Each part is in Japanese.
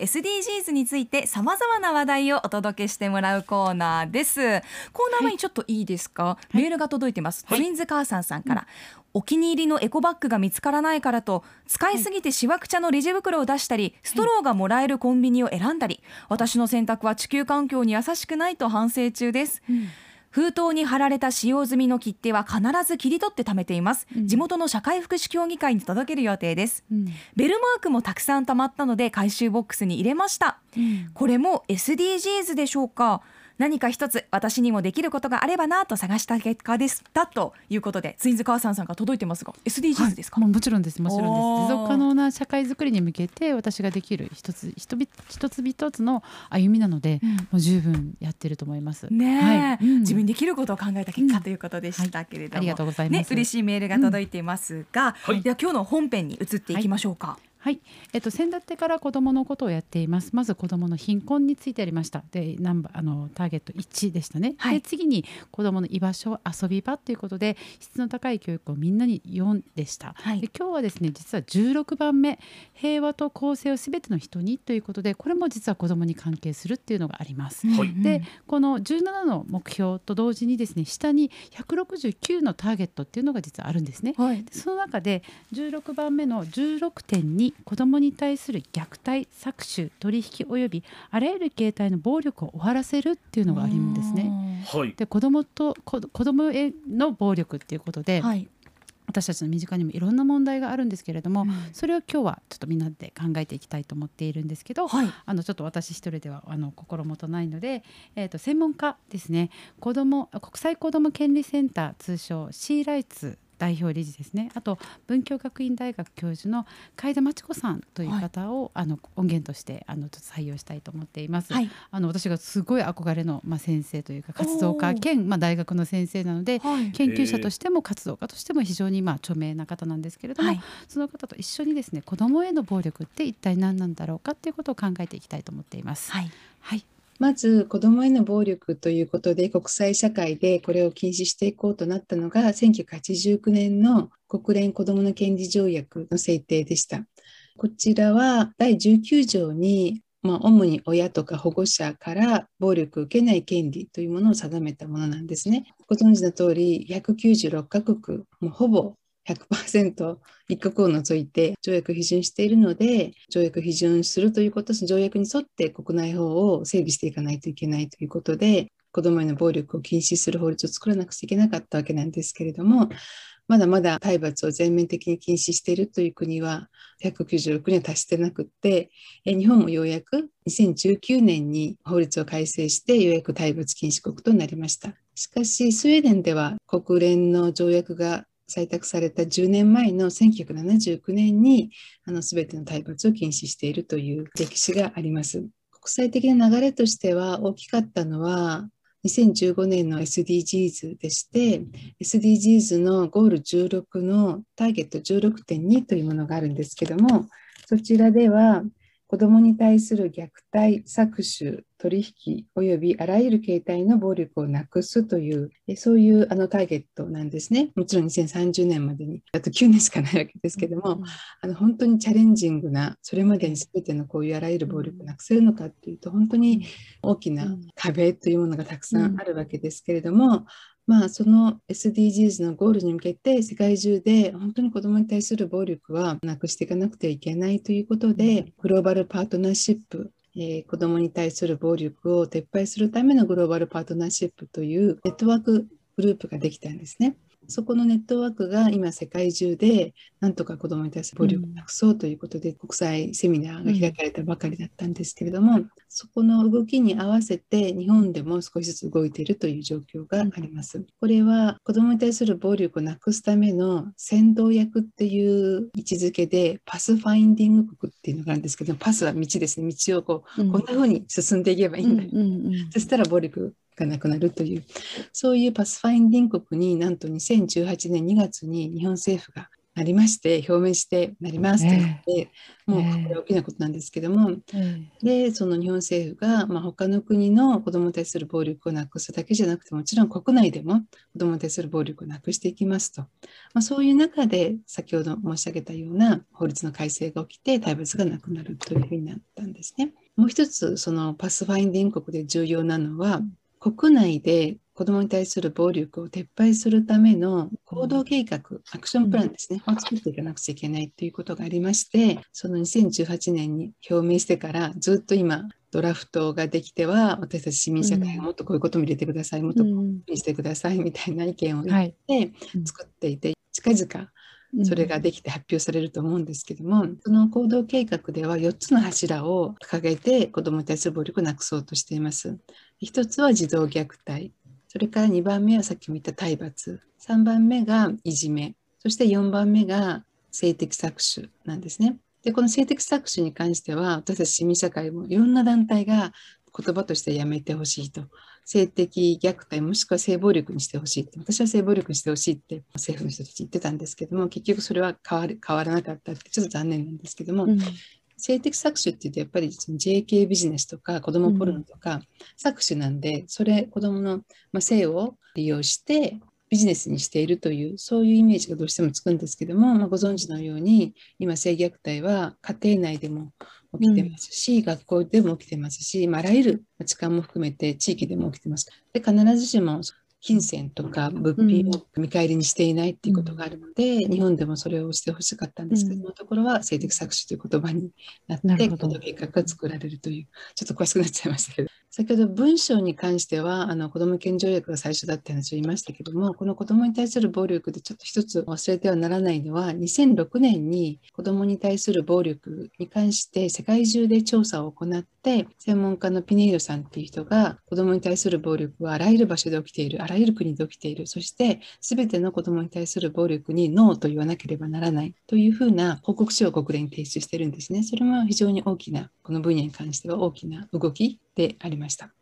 SDGs についてさまざまな話題をお届けしてもらうコーナーです。コーナー前にちょっといいですか、はい、メールが届いてます、はい、ツインズ母さんさんから、お気に入りのエコバッグが見つからないからと使いすぎてしわくちゃのレジ袋を出したりストローがもらえるコンビニを選んだり私の選択は地球環境に優しくないと反省中です、うん封筒に貼られた使用済みの切手は必ず切り取って貯めています、うん、地元の社会福祉協議会に届ける予定です、うん、ベルマークもたくさん貯まったので回収ボックスに入れました、うん、これも SDGs でしょうか？何か一つ私にもできることがあればなと探した結果です。だということでツインズ母さんさんが届いてますが SDGs ですか、はい、ももちろんです。もちろんです。持続可能な社会づくりに向けて私ができる一つ一一つ一つの歩みなので、うん、もう十分やってると思います。ね、はい、うん、自分できることを考えた結果ということでしたけれども、はい、ありがとうございます、ね、嬉しいメールが届いていますが、では今日の本編に移っていきましょうか、はい、えっと先だってから子どものことをやっています。まず子どもの貧困についてありました。で、ナンバあのターゲット1でしたね。はい、で次に子どもの居場所遊び場ということで質の高い教育をみんなに4でした。はい、で今日はですね実は16番目平和と公正をすべての人にということでこれも実は子どもに関係するっていうのがあります。はい、でこの17の目標と同時にですね下に169のターゲットっていうのが実はあるんですね。はい、その中で16番目の16.2子どもに対する虐待搾取取引及びあらゆる形態の暴力を終わらせるっていうのがあるんですね。はい、で子どもと子どもへの暴力っていうことで、はい、私たちの身近にもいろんな問題があるんですけれども、うん、それを今日はちょっとみんなで考えていきたいと思っているんですけど、はい、あのちょっと私一人ではあの心もとないので、えー、と専門家ですね。子ども国際子ども権利センター通称シーライツ代表理事ですね。あと文京学院大学教授の海田真知子さんという方を、はい、あの音源としてあのちょっと採用したいと思っています。はい、あの私がすごい憧れの、まあ、先生というか活動家兼、まあ、大学の先生なので、はい、研究者としても活動家としても非常に、まあ、著名な方なんですけれども、その方と一緒にですね子どもへの暴力って一体何なんだろうかっていうことを考えていきたいと思っています。はい、はいまず子どもへの暴力ということで国際社会でこれを禁止していこうとなったのが1989年の国連子どもの権利条約の制定でした。こちらは第19条にまあ、主に親とか保護者から暴力を受けない権利というものを定めたものなんですね。ご存知の通り、196カ国、もほぼ100%一国を除いて条約批准しているので条約批准するということ条約に沿って国内法を整備していかないといけないということで子どもへの暴力を禁止する法律を作らなくちゃいけなかったわけなんですけれどもまだまだ体罰を全面的に禁止しているという国は196には達してなくって日本もようやく2019年に法律を改正してようやく体罰禁止国となりました。しかしスウェーデンでは国連の条約が採択された10年前の1979年にあの全ての体罰を禁止しているという歴史があります。国際的な流れとしては大きかったのは2015年の SDGs でして SDGs のゴール16のターゲット16.2というものがあるんですけどもそちらでは子どもに対する虐待、搾取、取引及びあらゆる形態の暴力をなくすというそういうあのターゲットなんですね。もちろん2030年までにあと9年しかないわけですけども、うん、あの本当にチャレンジングなそれまでに全てのこういうあらゆる暴力をなくせるのかっていうと本当に大きな壁というものがたくさんあるわけですけれども、まあ、その SDGs のゴールに向けて世界中で本当に子どもに対する暴力はなくしていかなくてはいけないということでグローバルパートナーシップえー、子どもに対する暴力を撤廃するためのグローバルパートナーシップというネットワークグループができたんですね。そこのネットワークが今世界中でなんとか子どもに対する暴力をなくそうということで国際セミナーが開かれたばかりだったんですけれども、そこの動きに合わせて日本でも少しずつ動いているという状況があります。これは子どもに対する暴力をなくすための先導役っていう位置づけでパスファインディング国っていうのがあるんですけどパスは道ですね。道をこう、こんな風に進んでいけばいいんだ、そしたら暴力がなくなるというそういうパスファインディング国になんと2018年2月に日本政府がなりまして表明してなりますって言って、えもうこれ大きなことなんですけども、えでその日本政府が、まあ、他の国の子どもに対する暴力をなくすだけじゃなくてもちろん国内でも子どもに対する暴力をなくしていきますと、まあ、そういう中で先ほど申し上げたような法律の改正が起きて体罰がなくなるというふうになったんですね。もう一つそのパスファインディング国で重要なのは国内で子どもに対する暴力を撤廃するための行動計画、アクションプランですね、を作っていかなくちゃいけないということがありまして、その2018年に表明してからずっと今、ドラフトができては、私たち市民社会がもっとこういうことも入れてください、もっとこういううんふうにしてくださいみたいな意見を言っはい。てうん。作っていて、近々それができて発表されると思うんですけども、その行動計画では4つの柱を掲げて子どもに対する暴力をなくそうとしています。1つは児童虐待、それから2番目はさっきも言った体罰、3番目がいじめ、そして4番目が性的搾取なんですね。で、この性的搾取に関しては、私たち市民社会もいろんな団体が言葉としてやめてほしいと。性的虐待もしくは性暴力にしてほしいって。私は性暴力にしてほしいって政府の人たち言ってたんですけども結局それは変わらなかったってちょっと残念なんですけども、う性的搾取って言うとやっぱりその JK ビジネスとか子どもポルノとか搾取なんで、それ子どもの、まあ、性を利用してビジネスにしているというそういうイメージがどうしてもつくんですけども、まあ、ご存知のように今性虐待は家庭内でも起きてますし、学校でも起きてますし、まあ、あらゆる痴漢も含めて地域でも起きてます。で必ずしも金銭とか物品を見返りにしていないっていうことがあるので、日本でもそれをしてほしかったんですけど、うん。そのところは性的搾取という言葉になって、なるほど。行動計画が作られるという、ちょっと詳しくなっちゃいましたけど、先ほど文章に関しては、あの子ども権条約が最初だって話を言いましたけども、この子どもに対する暴力でちょっと一つ忘れてはならないのは、2006年に子どもに対する暴力に関して世界中で調査を行って、専門家のピネイロさんっていう人が、子どもに対する暴力はあらゆる場所で起きている、あらゆる国で起きている、そして全ての子どもに対する暴力にノーと言わなければならない。というふうな報告書を国連に提出してるんですね。それも非常に大きな、この分野に関しては大きな動きでありました。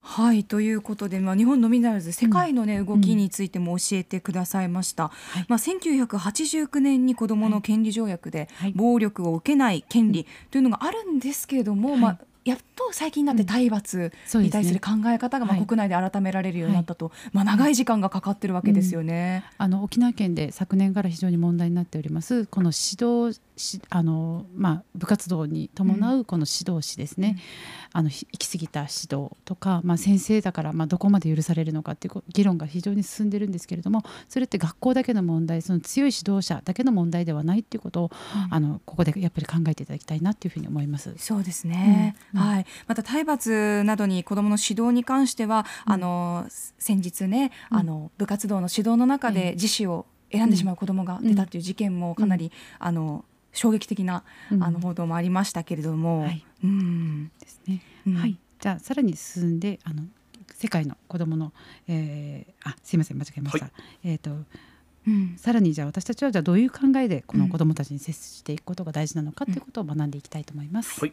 はいということで、まあ、日本のみならず世界の、ね動きについても教えてくださいました、はい。まあ、1989年に子どもの権利条約ではい。暴力を受けない権利というのがあるんですけれども、はい。まあ、やっと最近になって体罰に対する考え方がまあはい。国内で改められるようになったと、まあ、長い時間がかかってるわけですよね。あの沖縄県で昨年から非常に問題になっておりますこの指導しあの、まあ、部活動に伴うこの指導士ですね、あのひ行き過ぎた指導とか、まあ、先生だからまあどこまで許されるのかっていうこ議論が非常に進んでるんですけれどもそれって学校だけの問題その強い指導者だけの問題ではないっていうことを、あのここでやっぱり考えていただきたいなっていうふうに思います。そうですね、うん。うん。はい、また体罰などに子どもの指導に関しては、うん。あの先日ね、うん。あの部活動の指導の中えで自死を選んでしまう子どもが出たという事件もかなり、あの衝撃的な、うん。あの報道もありましたけれども、はい。うん。ですね。うん。はい、じゃあさらに進んであの世界の子どもの、えーあすいません間違えました、はえっ、とうん。さらにじゃあ私たちはじゃあどういう考えでこの子どもたちに接していくことが大事なのかということを学んでいきたいと思います。はい。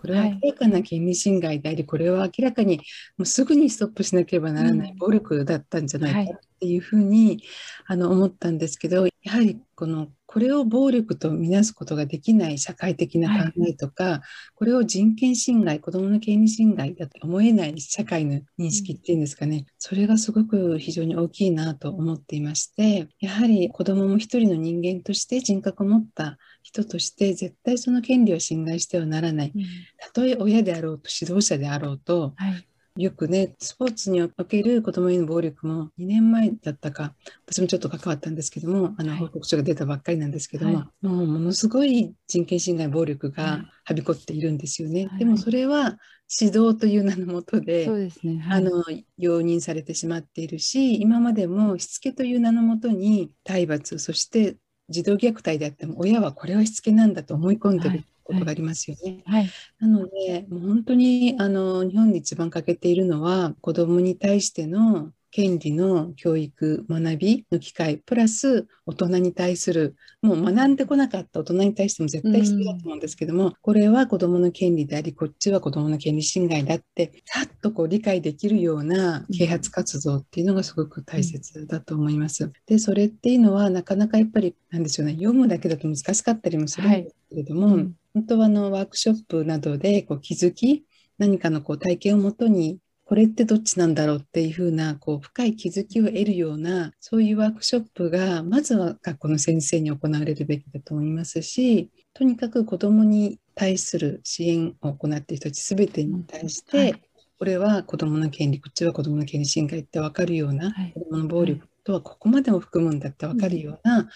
これは明らかな権利侵害であり、これは明らかにもうすぐにストップしなければならないうん。暴力だったんじゃないかっていうふうに、あの思ったんですけど、やはりこのこれを暴力とみなすことができない社会的な考えとか、これを人権侵害、子どもの権利侵害だと思えない社会の認識っていうんですかね、それがすごく非常に大きいなと思っていまして、やはり子どもも一人の人間として人格を持った人として絶対その権利を侵害してはならない。うん。たとえ親であろうと指導者であろうとはい、よくねスポーツにおける子どもへの暴力も2年前だったか私もちょっと関わったんですけどもあのはい。報告書が出たばっかりなんですけども、はもうものすごい人権侵害暴力はい。がはびこっているんですよね。はい。でもそれは指導という名のもとでそうですね。はい、あの容認されてしまっているし今までもしつけという名のもとに体罰そして児童虐待であっても親はこれはしつけなんだと思い込んではい。ることがありますよね。はい、なのでもう本当にあの日本で一番欠けているのは子どもに対しての権利の教育学びの機会プラス大人に対するもう学んでこなかった大人に対しても絶対必要だと思うんですけども、うん、これは子どもの権利でありこっちは子どもの権利侵害だってさっとこう理解できるような啓発活動っていうのがすごく大切だと思います。でそれっていうのはなかなかやっぱりなんでしょうね読むだけだと難しかったりもするんですけれども、はいうん、本当はあのワークショップなどでこう気づき何かのこう体験をもとにこれってどっちなんだろうっていうふうなこう深い気づきを得るようなそういうワークショップがまずは学校の先生に行われるべきだと思いますしとにかく子どもに対する支援を行っている人たち全てに対して、はい、これは子どもの権利こっちは子どもの権利侵害って分かるような、はい、子どもの暴力とはここまでも含むんだって分かるような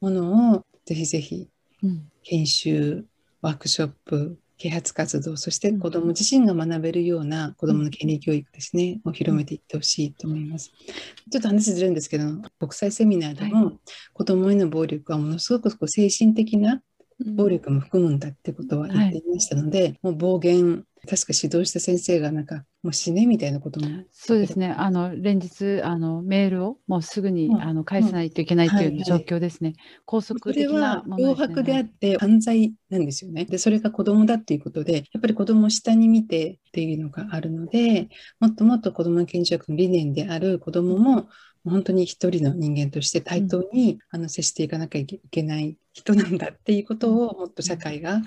ものをぜひぜひ研修ワークショップ啓発活動そして子ども自身が学べるような子どもの権利教育ですね、を広めていってほしいと思います。ちょっと話ずれるんですけど国際セミナーでも、子どもへの暴力はものすごくこう精神的な暴力も含むんだってことは言っていましたので、はい、もう暴言確か指導した先生がなんかもう死ねみたいなこともそうですね。あの連日あのメールをもうすぐに、うん、あの返さないといけないという状況ですね、はいはい、拘束的なもの、ね、脅迫であって犯罪なんですよね。でそれが子供だっていうことでやっぱり子供を下に見てっていうのがあるのでもっともっと子供の権利学の理念である子供も本当に一人の人間として対等に、うん、あの接していかなきゃいけない人なんだっていうことをもっと社会が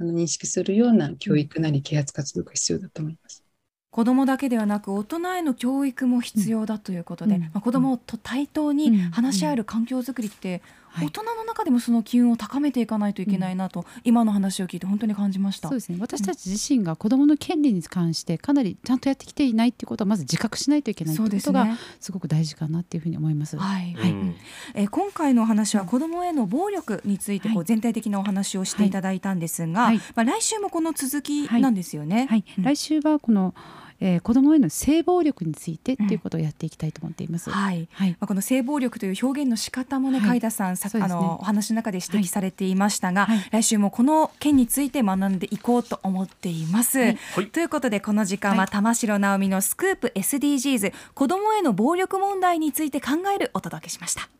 あの認識するような教育なり啓発活動が必要だと思います。子どもだけではなく大人への教育も必要だということで、うん、まあ、子どもと対等に話し合える環境づくりって大人の中でもその機運を高めていかないといけないなと、今の話を聞いて本当に感じました。そうですね私たち自身が子どもの権利に関してかなりちゃんとやってきていないっていうことはまず自覚しないといけないということがすごく大事かなっていうふうに思います。はい、はい、えー、今回のお話は子どもへの暴力についてこう全体的なお話をしていただいたんですが、はい、まあ、来週もこの続きなんですよね。はい、来週はこのえー、子どもへの性暴力についてということをやっていきたいと思っています。うん、はい、はい、まあ、この性暴力という表現の仕方もね、海田さん、さ、ね、あのお話の中で指摘されていましたが、はい、来週もこの件について学んでいこうと思っています。はい、ということでこの時間は玉城直美のスクープ SDGs 子どもへの暴力問題について考えるお届けしました。